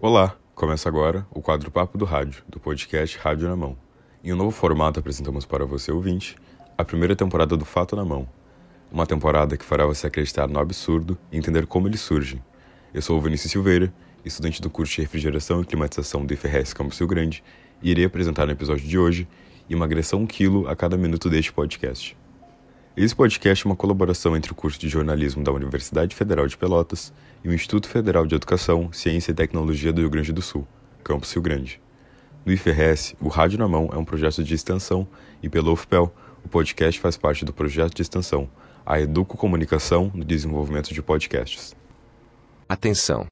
Olá, começa agora o quadro Papo do Rádio, do podcast Rádio na Mão. Em um novo formato apresentamos para você, ouvinte, a primeira temporada do Fato na Mão. Uma temporada que fará você acreditar no absurdo e entender como ele surge. Eu sou o Vinícius Silveira, estudante do curso de Refrigeração e Climatização do IFRS Campus Rio Grande, e irei apresentar no episódio de hoje emagreça um quilo a cada minuto deste podcast. Esse podcast é uma colaboração entre o curso de jornalismo da Universidade Federal de Pelotas e o Instituto Federal de Educação, Ciência e Tecnologia do Rio Grande do Sul, Campus Rio Grande. No IFRS, o Rádio na Mão é um projeto de extensão e pelo UFPEL, o podcast faz parte do projeto de extensão, a Educo Comunicação no desenvolvimento de podcasts. Atenção!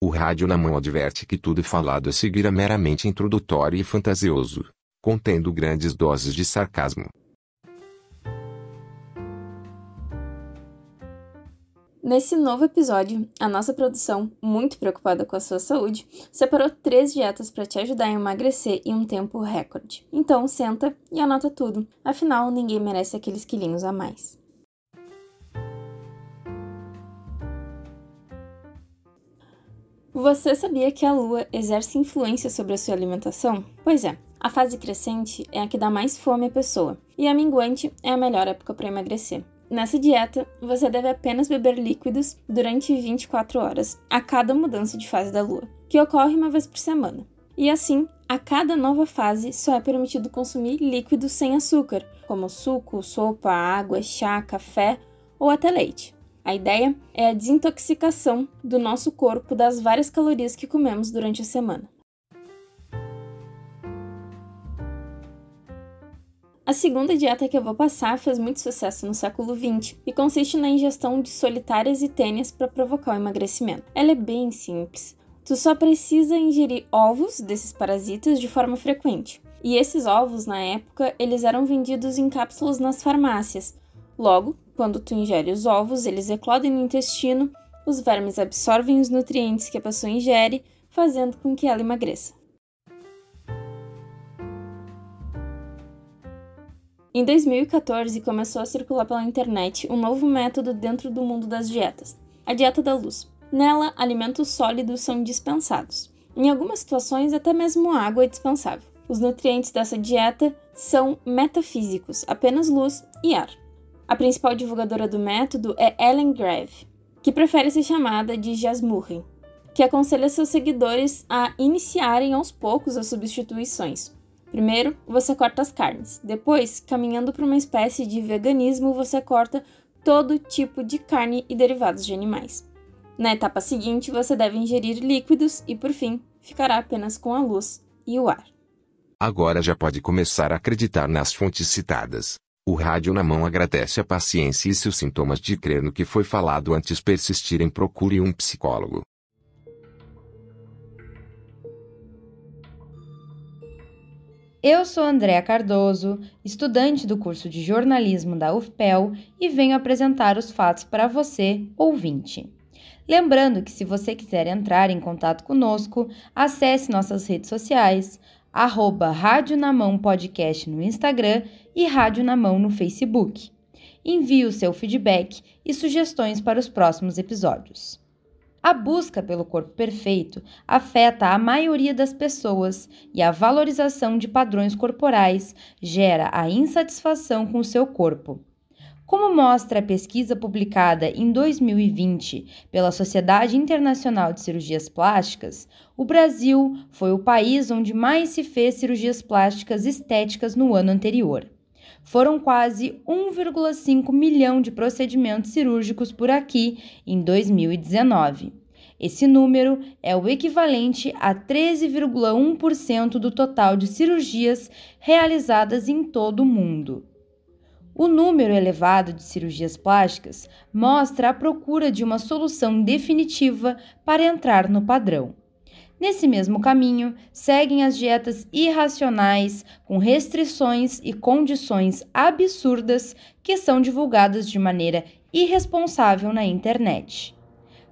O Rádio na Mão adverte que tudo falado a seguir é meramente introdutório e fantasioso, contendo grandes doses de sarcasmo. Nesse novo episódio, a nossa produção, muito preocupada com a sua saúde, separou três dietas para te ajudar a emagrecer em um tempo recorde. Então, senta e anota tudo, afinal, ninguém merece aqueles quilinhos a mais. Você sabia que a lua exerce influência sobre a sua alimentação? Pois é, a fase crescente é a que dá mais fome à pessoa, e a minguante é a melhor época para emagrecer. Nessa dieta, você deve apenas beber líquidos durante 24 horas, a cada mudança de fase da lua, que ocorre uma vez por semana. E assim, a cada nova fase só é permitido consumir líquidos sem açúcar, como suco, sopa, água, chá, café ou até leite. A ideia é a desintoxicação do nosso corpo das várias calorias que comemos durante a semana. A segunda dieta que eu vou passar fez muito sucesso no século XX e consiste na ingestão de solitárias e tênis para provocar o emagrecimento. Ela é bem simples. Tu só precisa ingerir ovos desses parasitas de forma frequente. E esses ovos, na época, eles eram vendidos em cápsulas nas farmácias. Logo, quando tu ingere os ovos, eles eclodem no intestino, os vermes absorvem os nutrientes que a pessoa ingere, fazendo com que ela emagreça. Em 2014, começou a circular pela internet um novo método dentro do mundo das dietas, a dieta da luz. Nela, alimentos sólidos são dispensados. Em algumas situações, até mesmo água é dispensável. Os nutrientes dessa dieta são metafísicos, apenas luz e ar. A principal divulgadora do método é Ellen Greve, que prefere ser chamada de Jasmurren, que aconselha seus seguidores a iniciarem aos poucos as substituições, Primeiro, você corta as carnes. Depois, caminhando para uma espécie de veganismo, você corta todo tipo de carne e derivados de animais. Na etapa seguinte, você deve ingerir líquidos e, por fim, ficará apenas com a luz e o ar. Agora já pode começar a acreditar nas fontes citadas. O rádio na mão agradece a paciência e se os sintomas de crer no que foi falado antes persistirem procure um psicólogo. Eu sou Andréa Cardoso, estudante do curso de jornalismo da UFPEL e venho apresentar os fatos para você, ouvinte. Lembrando que se você quiser entrar em contato conosco, acesse nossas redes sociais, arroba Rádio na Mão Podcast no Instagram e Rádio na Mão no Facebook. Envie o seu feedback e sugestões para os próximos episódios. A busca pelo corpo perfeito afeta a maioria das pessoas e a valorização de padrões corporais gera a insatisfação com o seu corpo. Como mostra a pesquisa publicada em 2020 pela Sociedade Internacional de Cirurgias Plásticas, o Brasil foi o país onde mais se fez cirurgias plásticas estéticas no ano anterior. Foram quase 1,5 milhão de procedimentos cirúrgicos por aqui em 2019. Esse número é o equivalente a 13,1% do total de cirurgias realizadas em todo o mundo. O número elevado de cirurgias plásticas mostra a procura de uma solução definitiva para entrar no padrão. Nesse mesmo caminho, seguem as dietas irracionais, com restrições e condições absurdas que são divulgadas de maneira irresponsável na internet.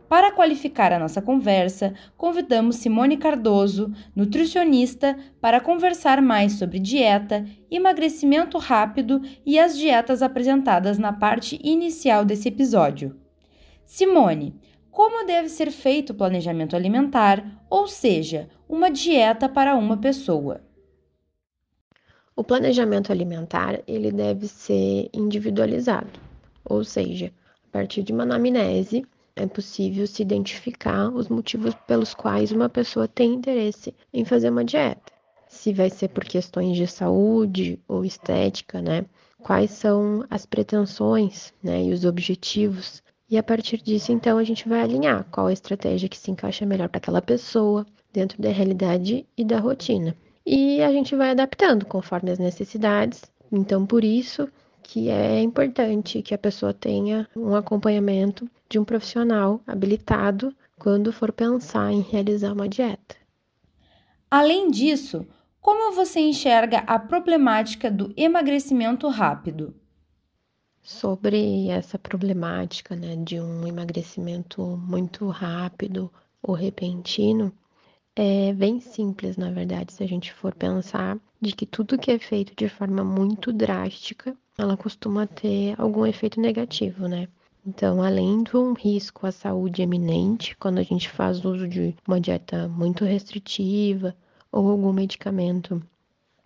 Para qualificar a nossa conversa, convidamos Simone Cardoso, nutricionista, para conversar mais sobre dieta, emagrecimento rápido e as dietas apresentadas na parte inicial desse episódio. Simone, como deve ser feito o planejamento alimentar, ou seja, uma dieta para uma pessoa. O planejamento alimentar ele deve ser individualizado, ou seja, a partir de uma anamnese é possível se identificar os motivos pelos quais uma pessoa tem interesse em fazer uma dieta. Se vai ser por questões de saúde ou estética, né? Quais são as pretensões, né, e os objetivos e a partir disso, então, a gente vai alinhar qual a estratégia que se encaixa melhor para aquela pessoa, dentro da realidade e da rotina. E a gente vai adaptando conforme as necessidades. Então, por isso que é importante que a pessoa tenha um acompanhamento de um profissional habilitado quando for pensar em realizar uma dieta. Além disso, como você enxerga a problemática do emagrecimento rápido? Sobre essa problemática né, de um emagrecimento muito rápido ou repentino, é bem simples, na verdade, se a gente for pensar de que tudo que é feito de forma muito drástica, ela costuma ter algum efeito negativo, né? Então, além de um risco à saúde eminente, quando a gente faz uso de uma dieta muito restritiva ou algum medicamento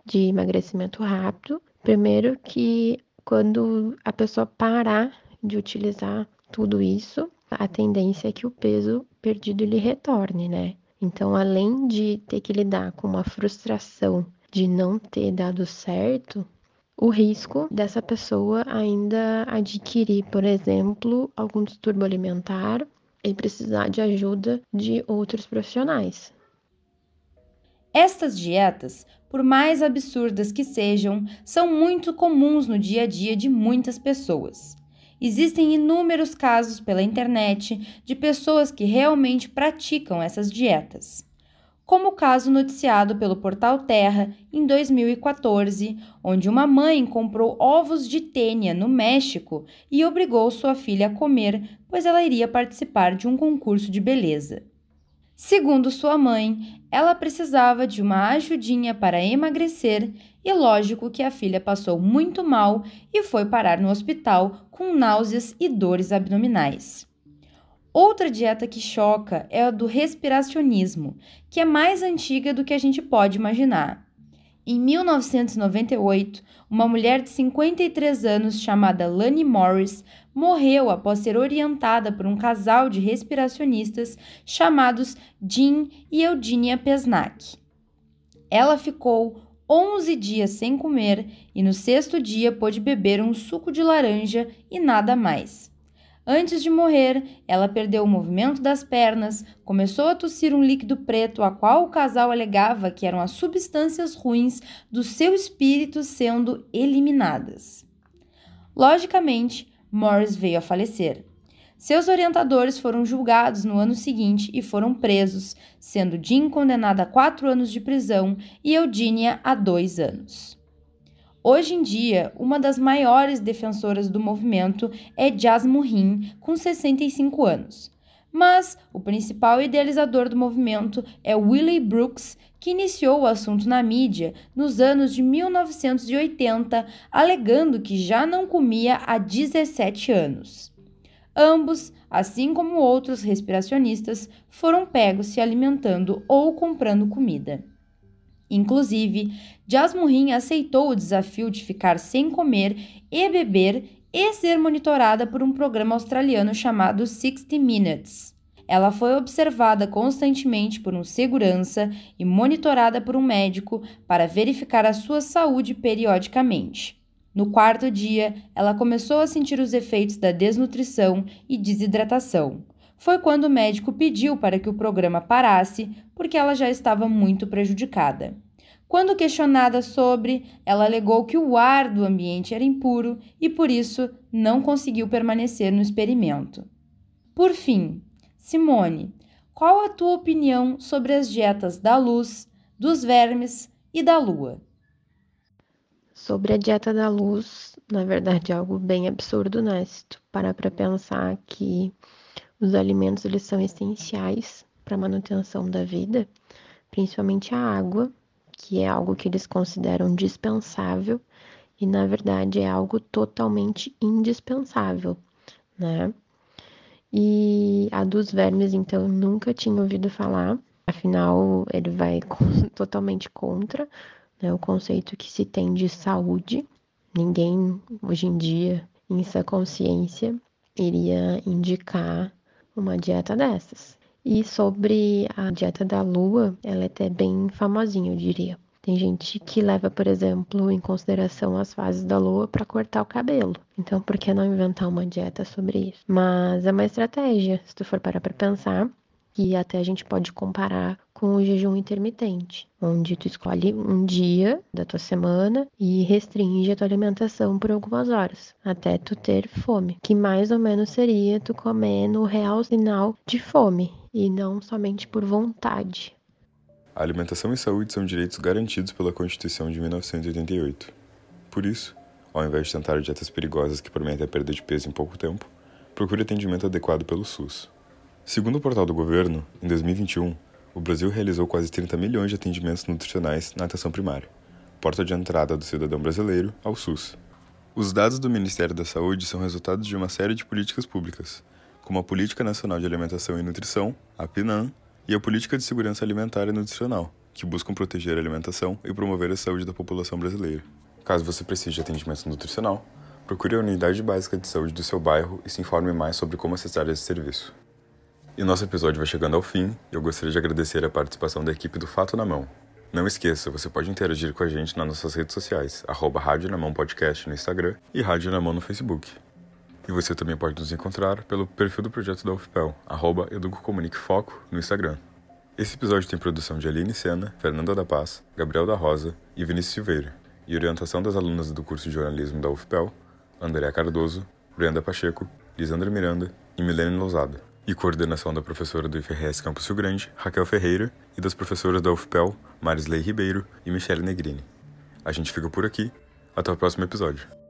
de emagrecimento rápido, primeiro que quando a pessoa parar de utilizar tudo isso, a tendência é que o peso perdido lhe retorne, né? Então, além de ter que lidar com uma frustração de não ter dado certo, o risco dessa pessoa ainda adquirir, por exemplo, algum distúrbio alimentar e precisar de ajuda de outros profissionais. Estas dietas por mais absurdas que sejam, são muito comuns no dia a dia de muitas pessoas. Existem inúmeros casos pela internet de pessoas que realmente praticam essas dietas. Como o caso noticiado pelo portal Terra em 2014, onde uma mãe comprou ovos de tênia no México e obrigou sua filha a comer, pois ela iria participar de um concurso de beleza. Segundo sua mãe, ela precisava de uma ajudinha para emagrecer e lógico que a filha passou muito mal e foi parar no hospital com náuseas e dores abdominais. Outra dieta que choca é a do respiracionismo, que é mais antiga do que a gente pode imaginar. Em 1998, uma mulher de 53 anos chamada Lani Morris morreu após ser orientada por um casal de respiracionistas chamados Jean e Eugenia Pesnak. Ela ficou 11 dias sem comer e no sexto dia pôde beber um suco de laranja e nada mais. Antes de morrer, ela perdeu o movimento das pernas, começou a tossir um líquido preto, a qual o casal alegava que eram as substâncias ruins do seu espírito sendo eliminadas. Logicamente, Morris veio a falecer. Seus orientadores foram julgados no ano seguinte e foram presos, sendo Jean condenada a quatro anos de prisão e Eugenia a dois anos. Hoje em dia, uma das maiores defensoras do movimento é Jasmine com 65 anos. Mas o principal idealizador do movimento é Willie Brooks, que iniciou o assunto na mídia nos anos de 1980, alegando que já não comia há 17 anos. Ambos, assim como outros respiracionistas, foram pegos se alimentando ou comprando comida. Inclusive, Jasmine aceitou o desafio de ficar sem comer e beber e ser monitorada por um programa australiano chamado 60 Minutes. Ela foi observada constantemente por um segurança e monitorada por um médico para verificar a sua saúde periodicamente. No quarto dia, ela começou a sentir os efeitos da desnutrição e desidratação. Foi quando o médico pediu para que o programa parasse, porque ela já estava muito prejudicada. Quando questionada sobre, ela alegou que o ar do ambiente era impuro e por isso não conseguiu permanecer no experimento. Por fim, Simone, qual a tua opinião sobre as dietas da luz, dos vermes e da lua? Sobre a dieta da luz, na verdade é algo bem absurdo, né? Se tu parar para pensar que os alimentos eles são essenciais para a manutenção da vida, principalmente a água, que é algo que eles consideram dispensável e na verdade é algo totalmente indispensável, né? E a dos vermes, então, nunca tinha ouvido falar. Afinal, ele vai totalmente contra né, o conceito que se tem de saúde. Ninguém, hoje em dia, em sua consciência, iria indicar uma dieta dessas. E sobre a dieta da lua, ela é até bem famosinha, eu diria. Tem gente que leva, por exemplo, em consideração as fases da lua para cortar o cabelo. Então, por que não inventar uma dieta sobre isso? Mas é uma estratégia, se tu for parar para pensar, que até a gente pode comparar com o jejum intermitente, onde tu escolhe um dia da tua semana e restringe a tua alimentação por algumas horas, até tu ter fome, que mais ou menos seria tu comer no real sinal de fome e não somente por vontade. A alimentação e saúde são direitos garantidos pela Constituição de 1988. Por isso, ao invés de tentar dietas perigosas que prometem a perda de peso em pouco tempo, procure atendimento adequado pelo SUS. Segundo o portal do governo, em 2021, o Brasil realizou quase 30 milhões de atendimentos nutricionais na atenção primária, porta de entrada do cidadão brasileiro ao SUS. Os dados do Ministério da Saúde são resultados de uma série de políticas públicas, como a Política Nacional de Alimentação e Nutrição, a PNAM, e a Política de Segurança Alimentar e Nutricional, que buscam proteger a alimentação e promover a saúde da população brasileira. Caso você precise de atendimento nutricional, procure a unidade básica de saúde do seu bairro e se informe mais sobre como acessar esse serviço. E nosso episódio vai chegando ao fim eu gostaria de agradecer a participação da equipe do Fato na Mão. Não esqueça, você pode interagir com a gente nas nossas redes sociais, arroba Rádio na Mão Podcast no Instagram e Rádio na Mão no Facebook. E você também pode nos encontrar pelo perfil do projeto da UFPEL, arroba Foco, no Instagram. Esse episódio tem produção de Aline Sena, Fernanda da Paz, Gabriel da Rosa e Vinícius Silveira, e orientação das alunas do curso de jornalismo da UFPEL, Andréa Cardoso, Brenda Pacheco, Lisandra Miranda e Milene Lousada. E coordenação da professora do IFRS Campus Rio Grande, Raquel Ferreira, e das professoras da UFPEL, Marisley Ribeiro e Michele Negrini. A gente fica por aqui. Até o próximo episódio.